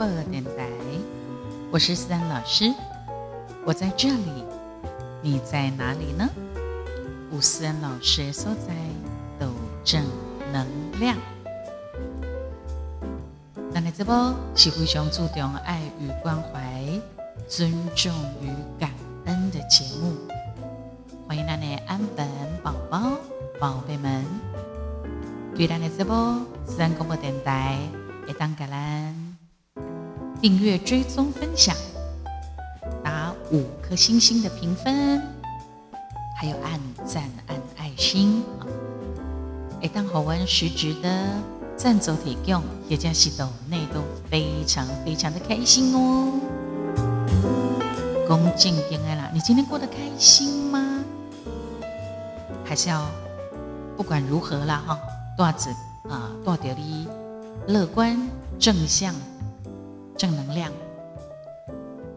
播电台，我是思安老师，我在这里，你在哪里呢？吴思安老师所在，都正能量。那来这波是非常注重爱与关怀、尊重与感恩的节目，欢迎那内安本宝宝、宝贝们，对咱的这播思安广播电台，也当感恩。订阅、追踪、分享，打五颗星星的评分，还有按赞、按爱心！哎，当好玩实质的赞助提供，也加系统内都非常非常的开心哦。恭敬点爱啦，你今天过得开心吗？还是要不管如何啦哈，多子啊，多点你乐观正向。正能量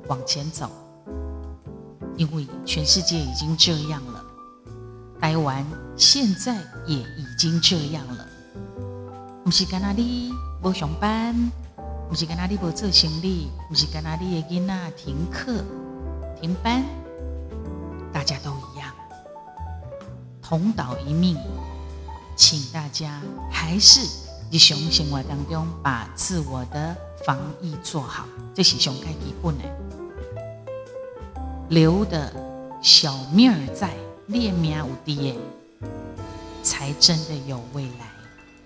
往前走，因为全世界已经这样了，台湾现在也已经这样了。不是干那里不上班，不是干那里不做行李，不是干那里的囡仔停课停班，大家都一样，同岛一命，请大家还是日常生活当中把自我的。防疫做好，这是上开基本的。留的小命儿在，列命有敌，才真的有未来，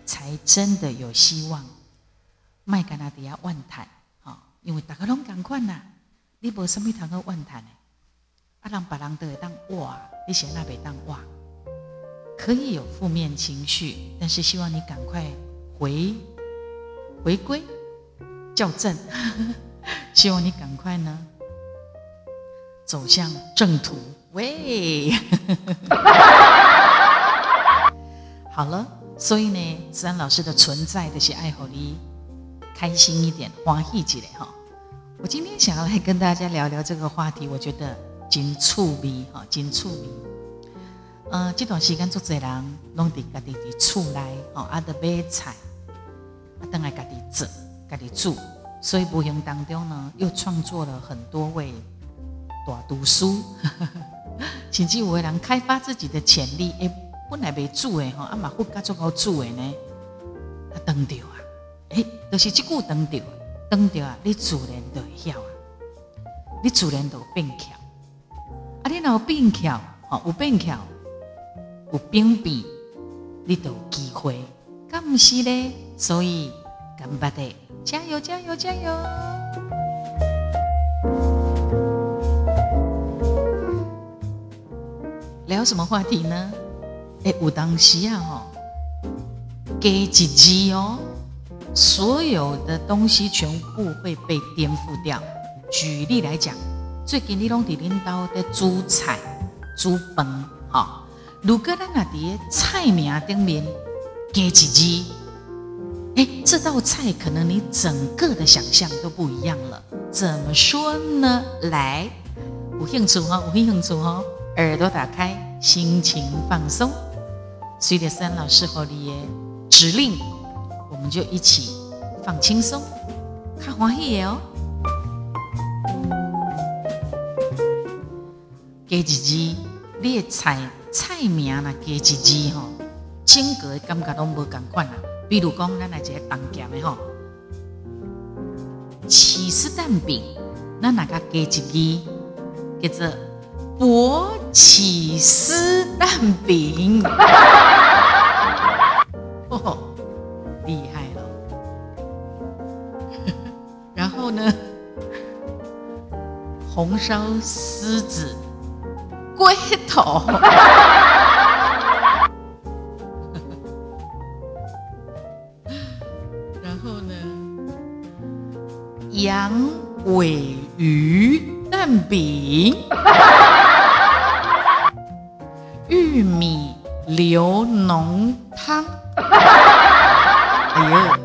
才真的有希望。麦干那底下万谈，哈，因为大家拢共款呐，你无什么通个万谈的，啊，让别人都会当哇，你先那边当哇，可以有负面情绪，但是希望你赶快回回归。校正，希望你赶快呢走向正途。喂，好了，所以呢，思安老师的存在的是爱好你开心一点，欢喜起来哈。我今天想要来跟大家聊聊这个话题，我觉得真趣味哈，真趣味。呃，这段时间做侪人拢伫家己伫厝内哦，啊，得买菜，啊，等来家己做。家己住，所以无形当中呢，又创作了很多位大读书，甚至有的人开发自己的潜力，诶，本来未做诶吼，啊嘛，忽加做好做诶呢，啊，登到啊，诶，都是即句登到，登到啊，你自然就会晓啊，你自然就变巧，啊，你若有变巧，吼，有变巧，有变变，你都有机会，咁毋是咧，所以干巴的。加油，加油，加油！聊什么话题呢？哎，有当时啊，哈，给几集哦，所有的东西全部会被颠覆掉。举例来讲，最近你拢伫领导的煮菜、煮饭，哈，如果咱那伫菜名顶面加几集。哎，这道菜可能你整个的想象都不一样了。怎么说呢？来，有兴趣哈，有兴趣哈，耳朵打开，心情放松，随着三老师和你的指令，我们就一起放轻松，看欢喜哦。加一字，你的菜菜名啦，加一字吼，整个感觉都无共款啦。比如讲，咱来一个当咸的吼，起司蛋饼，咱哪个加一字，叫做薄起司蛋饼，哦，厉害了。然后呢，红烧狮子龟头。羊尾鱼蛋饼，玉米流浓汤。哎呦，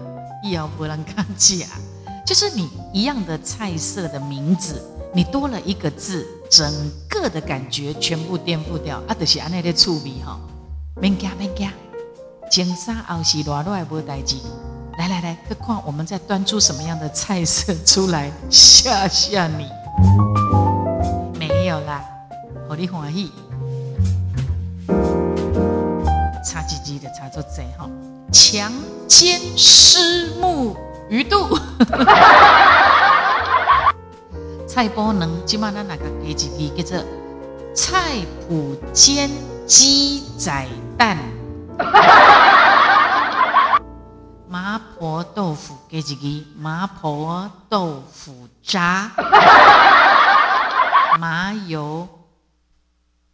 一咬不能看假，就是你一样的菜色的名字，你多了一个字，整个的感觉全部颠覆掉。啊，就是安尼的趣味哈，免惊免惊，前三后四热热无代志。来来来，何况我们再端出什么样的菜色出来吓吓你？没有啦，好你欢喜，差几几的差做贼哈，强奸虱目鱼肚，菜脯能，今晚咱那个给几个叫做菜脯煎鸡仔蛋。麻婆豆腐给几个？麻婆豆腐渣，麻油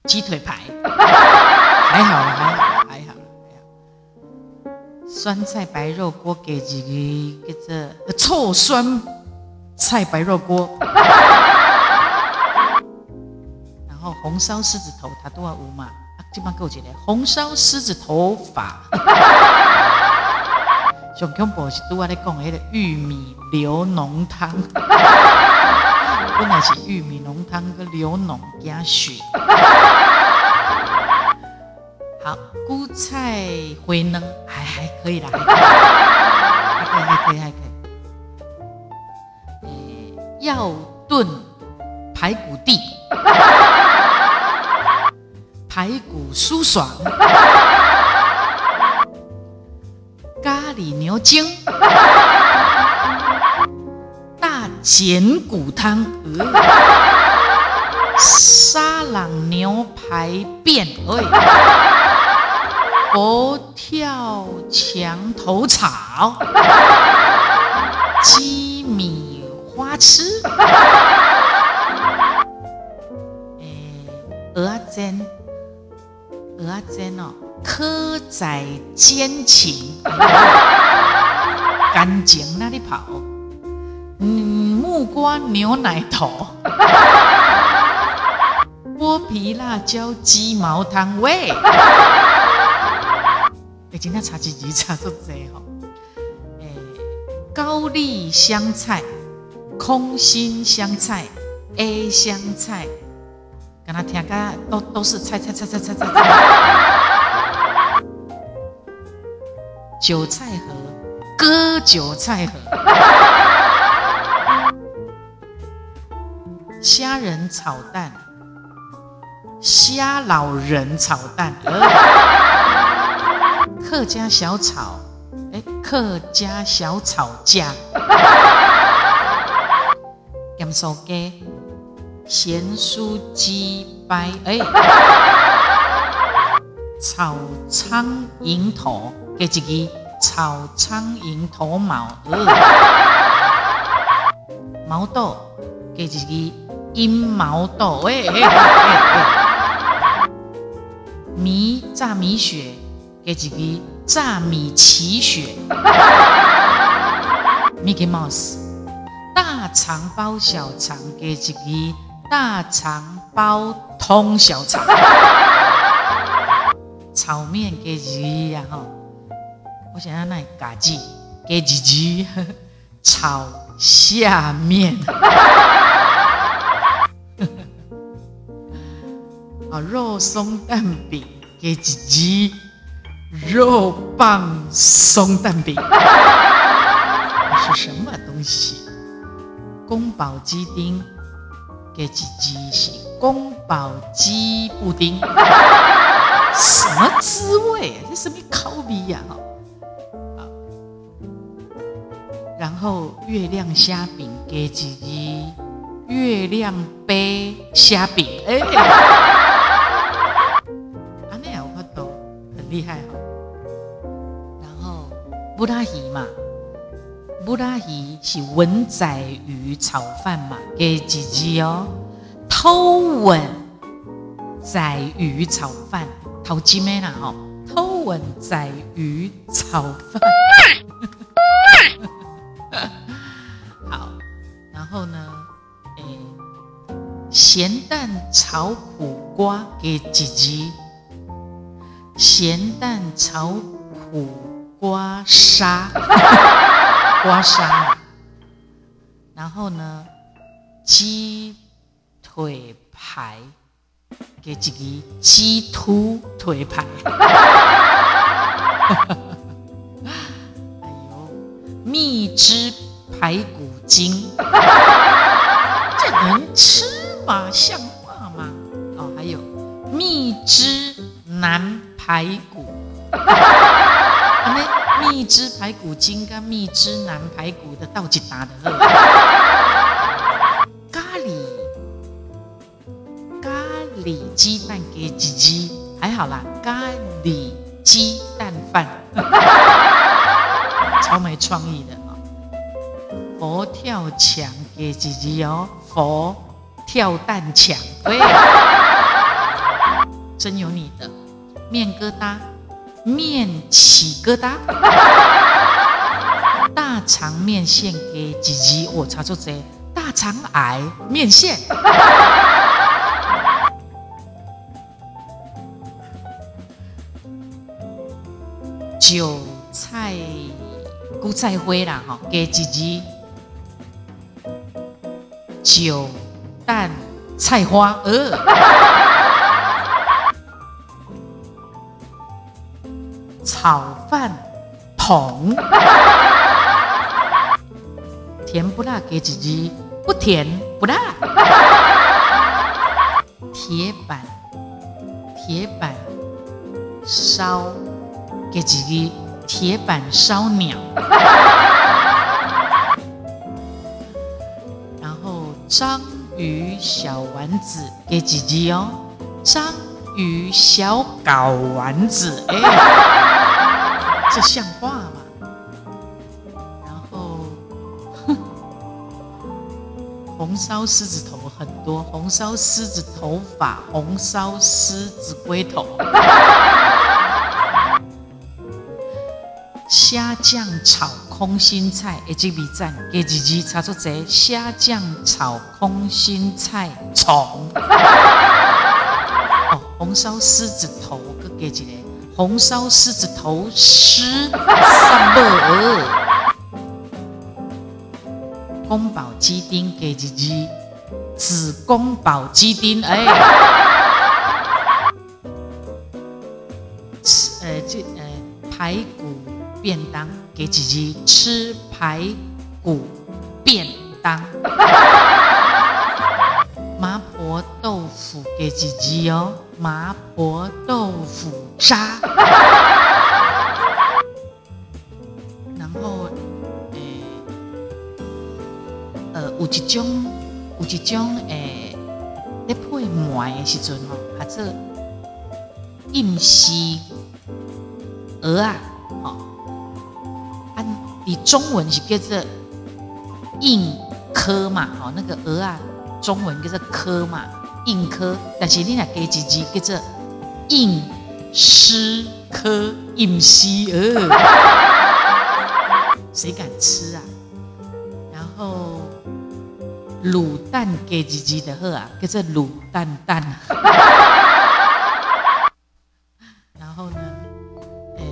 鸡腿排，还好了，还好，还好，还好。酸菜白肉锅给几个？这臭酸菜白肉锅，然后红烧狮子头，它都要五嘛。今晚够几个？红烧狮子头法。上恐怖是拄我咧讲迄个玉米流浓汤，本来是玉米浓汤跟流浓加水。好，菇菜回嫩还还可以啦，还可以还可以还可以。要炖排骨地，排骨酥爽。咖喱牛筋，大剪骨汤，沙朗牛排便，佛跳墙头草，鸡花痴，鹅煎，鹅煎哦。蚵仔煎情，干净那里跑？嗯，木瓜牛奶头，剥皮辣椒鸡毛汤喂。哎，今天查几集查都这吼。哎，高丽香菜、空心香菜、A 香菜，跟他听个都都是菜菜菜菜菜菜。韭菜盒，割韭菜盒，虾仁炒蛋，虾老人炒蛋，客家小炒，哎，客家小炒家，咸酥鸡，咸酥鸡掰，哎，炒苍蝇头。给一个炒苍蝇头毛，毛豆，给一个阴毛豆，哎米炸米雪，给一个炸米奇雪，Mickey Mouse，肠包小肠，给一个大肠包通小肠，炒面给一个然后。我想要那嘎子给几句炒下面，啊 肉松蛋饼给几句肉棒松蛋饼，是什么东西？宫保鸡丁给几句是宫保鸡布丁，什么滋味？这什么口味呀？哈！然后月亮虾饼给几只月亮杯虾饼，哎，啊那样我懂很厉害哈。然后布拉鱼嘛，布拉鱼是文仔鱼炒饭嘛，给几只哦，偷吻仔鱼炒饭，偷鸡咩啦吼，偷吻仔鱼炒饭。好，然后呢？诶，咸蛋炒苦瓜给姐姐，咸蛋炒苦瓜沙，瓜沙。然后呢，鸡腿排给自己，鸡突腿排。哎呦，蜜汁排骨精，这能吃吗？像话吗？哦，还有蜜汁南排骨，那蜜汁排骨精跟蜜汁南排骨的倒几打的喝，咖喱咖喱鸡蛋给鸡鸡，还好啦，咖喱鸡蛋饭。超没创意的啊！佛跳墙给姐姐哦，佛跳蛋墙，对，真有你的面疙瘩，面起疙瘩，大肠面线给姐姐，我查出这大肠癌面线，韭菜。韭菜灰啦，哈，给几支韭蛋菜花，呃，炒饭桶，甜不辣？给几支不甜不辣？铁板铁板烧，给几支？铁板烧鸟，然后章鱼小丸子给姐姐哦，章鱼小搞丸子，哎，这像话吗？然后红烧狮子头很多，红烧狮子头发，红烧狮子龟头。虾酱炒空心菜，一支比赞，给自己查出这虾酱炒空心菜虫。哦，红烧狮子头，佮给一个红烧狮子头狮三宝。宫保鸡丁给自己子宫保鸡丁，哎，吃呃这呃排骨。便当给姐姐吃排骨便当，麻婆豆腐给姐姐哦，麻婆豆腐渣。然后，诶，呃，有一种，有一种，诶，咧配馍的时阵哦，还是硬丝鹅啊。你中文是叫做硬科嘛？哦，那个鹅啊，中文叫做科嘛，硬科。但是你那给几字叫做硬丝科硬丝鹅，谁敢吃啊？然后卤蛋给几字的喝啊，叫做卤蛋蛋。然后呢，诶，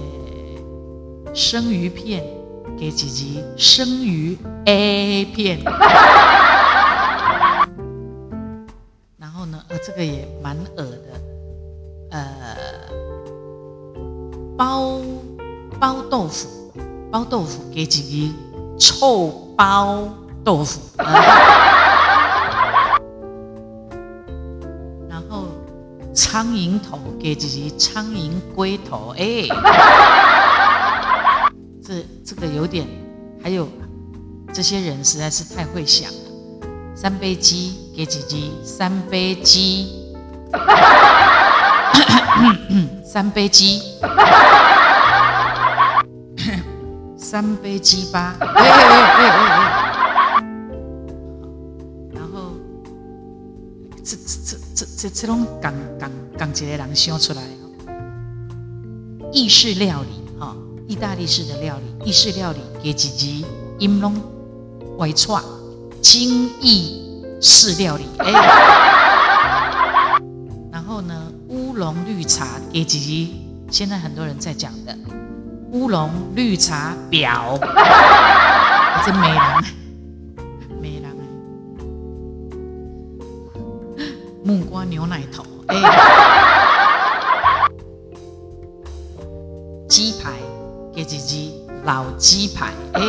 生鱼片。给姐姐生鱼 A 片，给姐姐臭包豆腐，然后苍蝇头给姐姐苍蝇龟头，哎。这这个有点，还有这些人实在是太会想了。三杯鸡给姐姐，三杯鸡，三杯鸡，三杯鸡吧。哎哎哎哎哎！然后这这这这这这种港港港籍的人想出来，意式料理哈。意大利式的料理，意式料理给几集音龙外串，精意式料理哎，然后呢乌龙绿茶给几集，现在很多人在讲的乌龙绿茶婊 真没人。没人。木瓜牛奶头。哎。鸡排。给姐姐老鸡排。哎。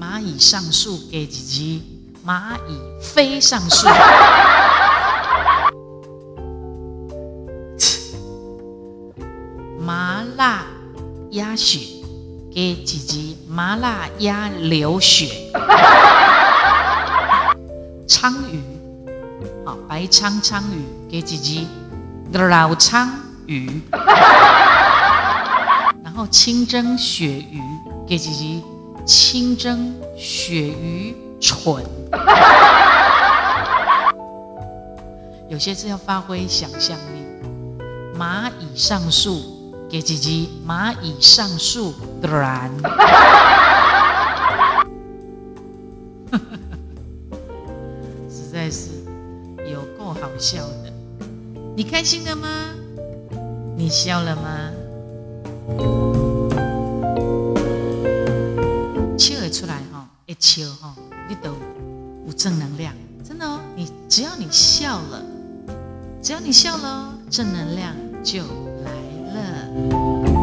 蚂蚁上树给姐姐蚂蚁飞上树。给几集，麻辣鸭流血。鲳鱼，好，白鲳鲳鱼给几集，老鲳鱼。然后清蒸鳕鱼给几集，清蒸鳕鱼蠢。有些字要发挥想象力，蚂蚁上树。给几集蚂蚁上树，然，实在是有够好笑的。你开心了吗？你笑了吗？笑会出来哈，一笑哈，你都有正能量，真的哦。你只要你笑了，只要你笑了，正能量就。好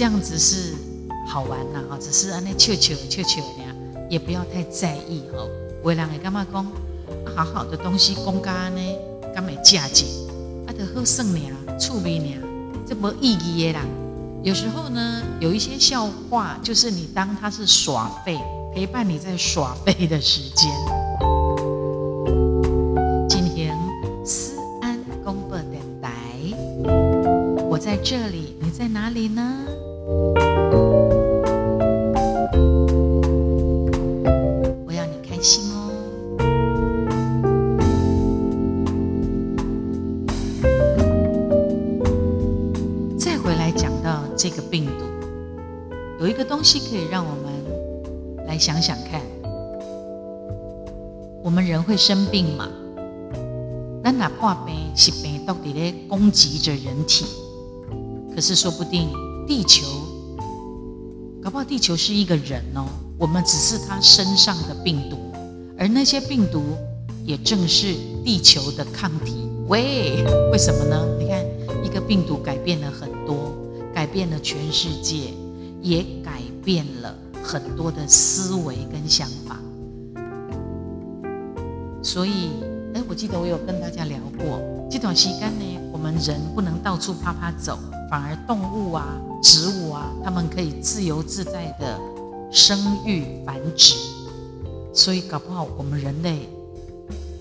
这样子是好玩呐，哈，只是安那笑笑笑笑呀，也不要太在意哈。为人会干嘛讲？好好的东西讲干呢，干嘛价值，啊，得好算呢，趣味呢，这没意义的啦。有时候呢，有一些笑话，就是你当他是耍废，陪伴你在耍废的时间。在这里，你在哪里呢？生病嘛？那哪怕病是病毒在攻击着人体。可是说不定地球，搞不好地球是一个人哦，我们只是他身上的病毒，而那些病毒也正是地球的抗体。喂，为什么呢？你看，一个病毒改变了很多，改变了全世界，也改变了很多的思维跟想法。所以，哎，我记得我有跟大家聊过，这段时间呢，我们人不能到处啪啪走。反而动物啊、植物啊，它们可以自由自在的生育繁殖，所以搞不好我们人类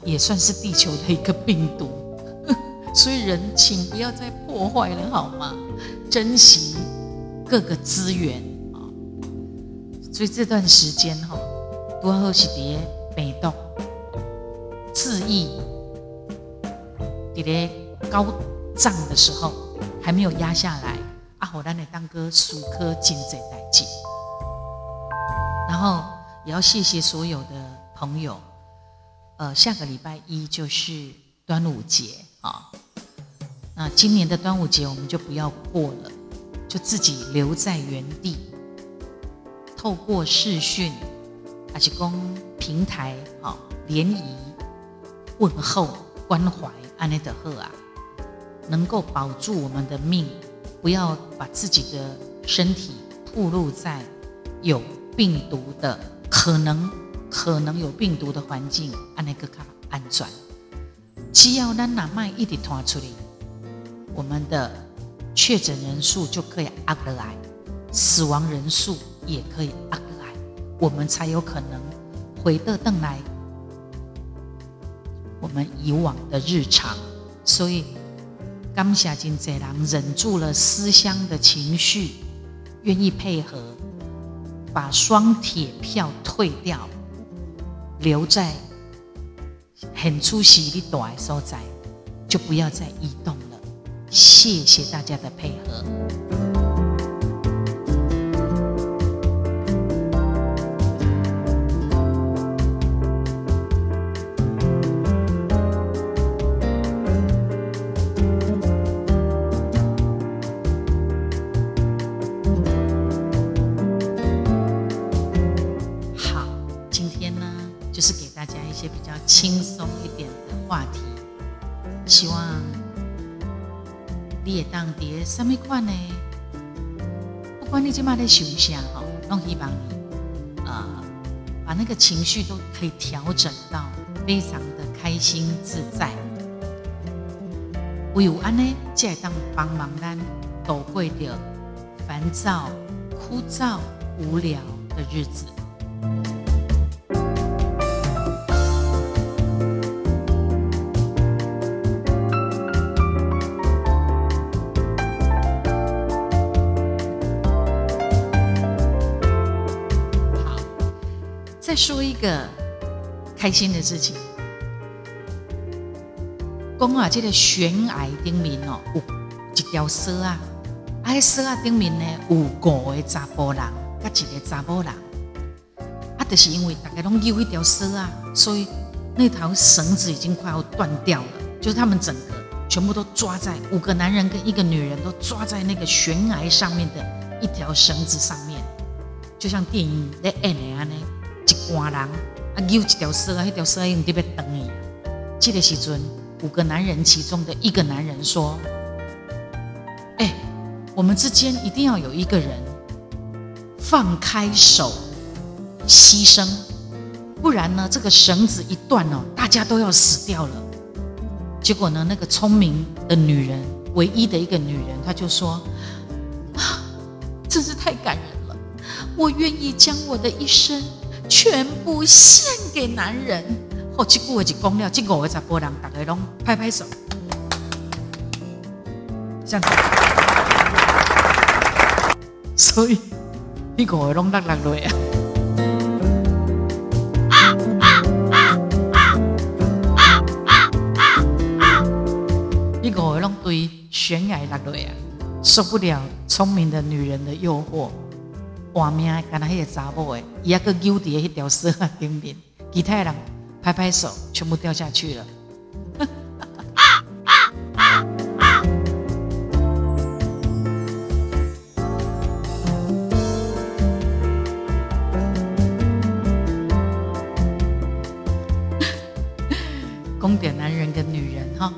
也算是地球的一个病毒。所以人，请不要再破坏了好吗？珍惜各个资源啊！所以这段时间哈，多喝些别北动自缢，伫咧高涨的时候。还没有压下来，阿火丹的当哥属科金在代际，然后也要谢谢所有的朋友。呃，下个礼拜一就是端午节啊，那今年的端午节我们就不要过了，就自己留在原地，透过视讯，还是公平台啊联谊问候关怀安内德赫啊。能够保住我们的命，不要把自己的身体暴露在有病毒的可能可能有病毒的环境，安那个卡安全。只要咱哪卖一直拖出来，我们的确诊人数就可以压得来，死亡人数也可以压得来，我们才有可能回得邓来我们以往的日常。所以。刚下金贼人忍住了思乡的情绪，愿意配合，把双铁票退掉，留在很出息的短所在，就不要再移动了。谢谢大家的配合。嘛在想啥哈，拢希望你呃把那个情绪都可以调整到非常的开心自在。唯有安呢，才当帮忙咱度过掉烦躁、枯燥、无聊的日子。说一个开心的事情。讲啊，这个悬崖顶面哦，有一条蛇啊，啊，迄蛇啊顶面呢有五个查甫人，甲一个查甫人，啊，就是因为大家拢有一条蛇啊，所以那条绳子已经快要断掉了，就是他们整个全部都抓在五个男人跟一个女人都抓在那个悬崖上面的一条绳子上面，就像电影在演的安尼，一挂人啊，有一条蛇啊，迄条蛇用特别长的，这个时阵。五个男人其中的一个男人说：“哎，我们之间一定要有一个人放开手牺牲，不然呢，这个绳子一断哦，大家都要死掉了。”结果呢，那个聪明的女人，唯一的一个女人，她就说：“啊，真是太感人了！我愿意将我的一生全部献给男人。”哦，这句话就讲了，这五个查甫人，大家拢拍拍手，这样子。所以，你五个拢落落落啊！你五个拢对悬崖落落啊，受不了聪明的女人的诱惑，活命干那迄个查某的，伊还个丢伫迄条蛇顶面，其他人。拍拍手，全部掉下去了。宫点男人跟女人哈，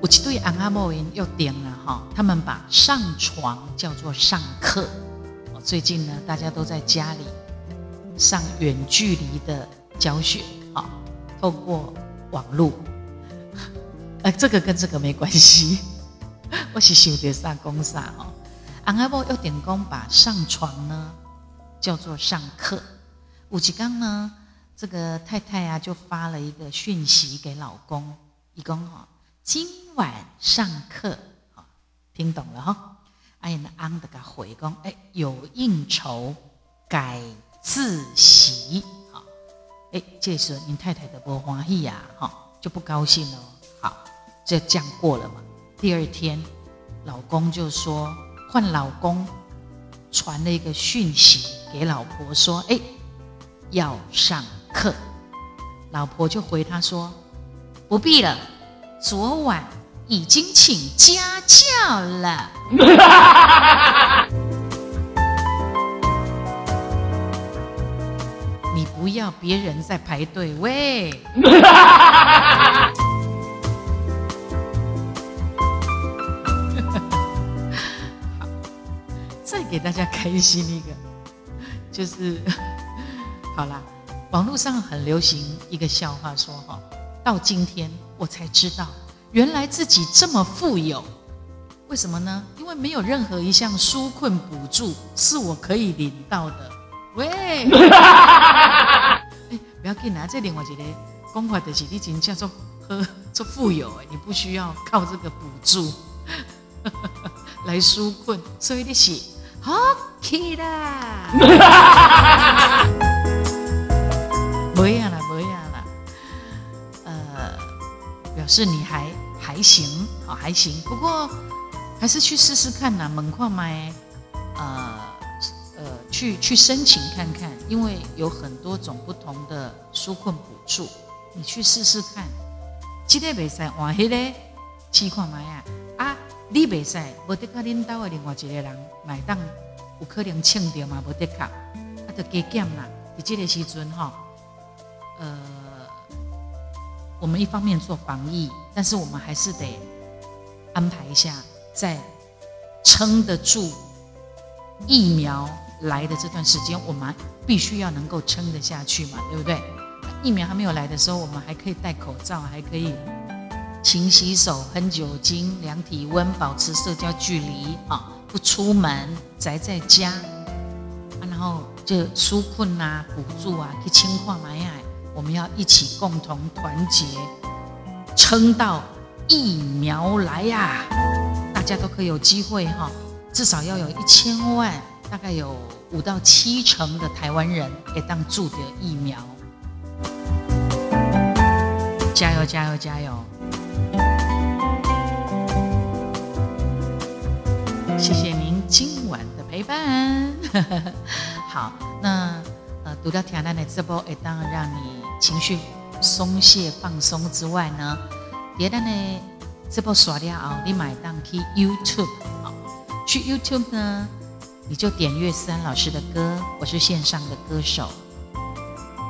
我去对安阿莫因又点了哈，他们把上床叫做上课。最近呢，大家都在家里上远距离的教学。透过网络，呃，这个跟这个没关系。我是想得上公啥哦。阿阿伯要点工把上床呢叫做上课。吴吉刚呢，这个太太啊就发了一个讯息给老公，一公哈，今晚上课，好，听懂了哈。哎呀，安的个回公，哎，有应酬，改自习啊。哎，这时候您太太的不欢喜呀，哈，就不高兴了。好，这这样过了嘛。第二天，老公就说换老公传了一个讯息给老婆说：“哎，要上课。”老婆就回他说：“不必了，昨晚已经请家教了。”你不要别人在排队喂。再给大家开心一个，就是好啦。网络上很流行一个笑话，说哈，到今天我才知道，原来自己这么富有。为什么呢？因为没有任何一项纾困补助是我可以领到的。喂，哎，不要紧啊！这另外一个讲法就是你真叫做呵做富有哎，你不需要靠这个补助 来纾困，所以你是好气啦！没呀啦，没呀啦，呃，表示你还还行，好还行，不过还是去试试看呐，门框买，呃呃。去去申请看看，因为有很多种不同的纾困补助，你去试试看。今天比赛换迄个情况嘛呀？啊，你比赛无得靠领导的另外一个人买单，有可能请掉嘛？无得靠，啊，就加减啦。在这个时阵哈，呃，我们一方面做防疫，但是我们还是得安排一下，在撑得住。疫苗来的这段时间，我们必须要能够撑得下去嘛，对不对？疫苗还没有来的时候，我们还可以戴口罩，还可以勤洗手、喷酒精、量体温、保持社交距离啊，不出门，宅在家啊，然后就纾困啊、补助啊，去清况买呀，我们要一起共同团结，撑到疫苗来呀！大家都可以有机会哈，至少要有一千万，大概有五到七成的台湾人可以当注的疫苗。加油加油加油！谢谢您今晚的陪伴。好，那，读到《天南的这波，也当让你情绪松懈放松之外呢，别的呢，这波耍掉啊，你买当去 YouTube 好，去 YouTube 呢，你就点岳思安老师的歌，我是线上的歌手。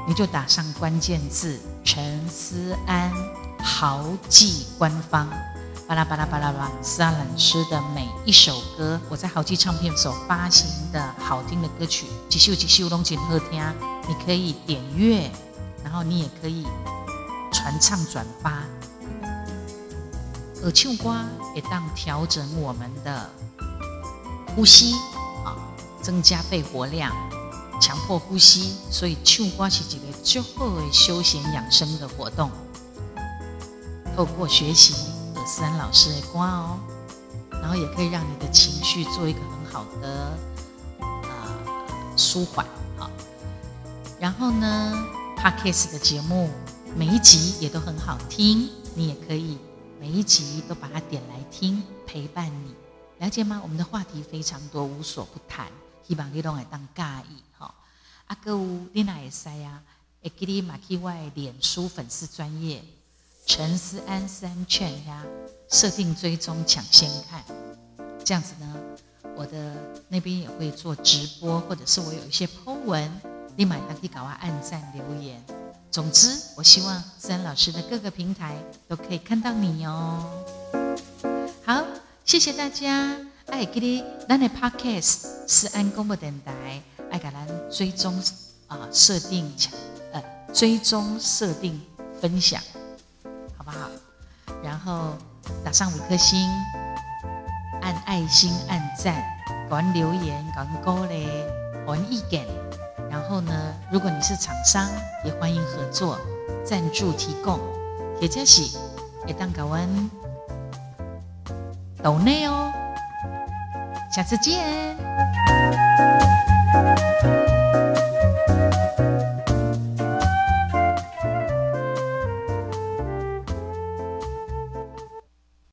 你就打上关键字陈思安豪记官方，巴拉巴拉巴拉巴，思安老师的每一首歌，我在豪记唱片所发行的好听的歌曲，几首几首拢请好听，你可以点阅，然后你也可以传唱转发。耳唱歌也当调整我们的呼吸啊，增加肺活量。强迫呼吸，所以唱歌是一个最好的休闲养生的活动。透过学习尔斯安老师的歌哦，然后也可以让你的情绪做一个很好的呃舒缓好。然后呢，Podcast 的节目每一集也都很好听，你也可以每一集都把它点来听，陪伴你。了解吗？我们的话题非常多，无所不谈。希望你拢会当介意哈。阿，哥有你哪会使啊？会记你马去外脸书粉丝专业陈思安三劝呀，设定追踪抢先看，这样子呢，我的那边也会做直播，或者是我有一些 po 文，立马可以搞啊按赞留言。总之，我希望思安老师的各个平台都可以看到你哦。好，谢谢大家。爱给你，咱的 podcast 是安公播电台，爱给咱追踪啊，设定抢呃，追踪设定分享，后打上五颗星，按爱心按赞，搞完留言，搞完勾嘞，搞完意见。然后呢，如果你是厂商，也欢迎合作赞助提供，也就是会当搞完岛内哦。下次见。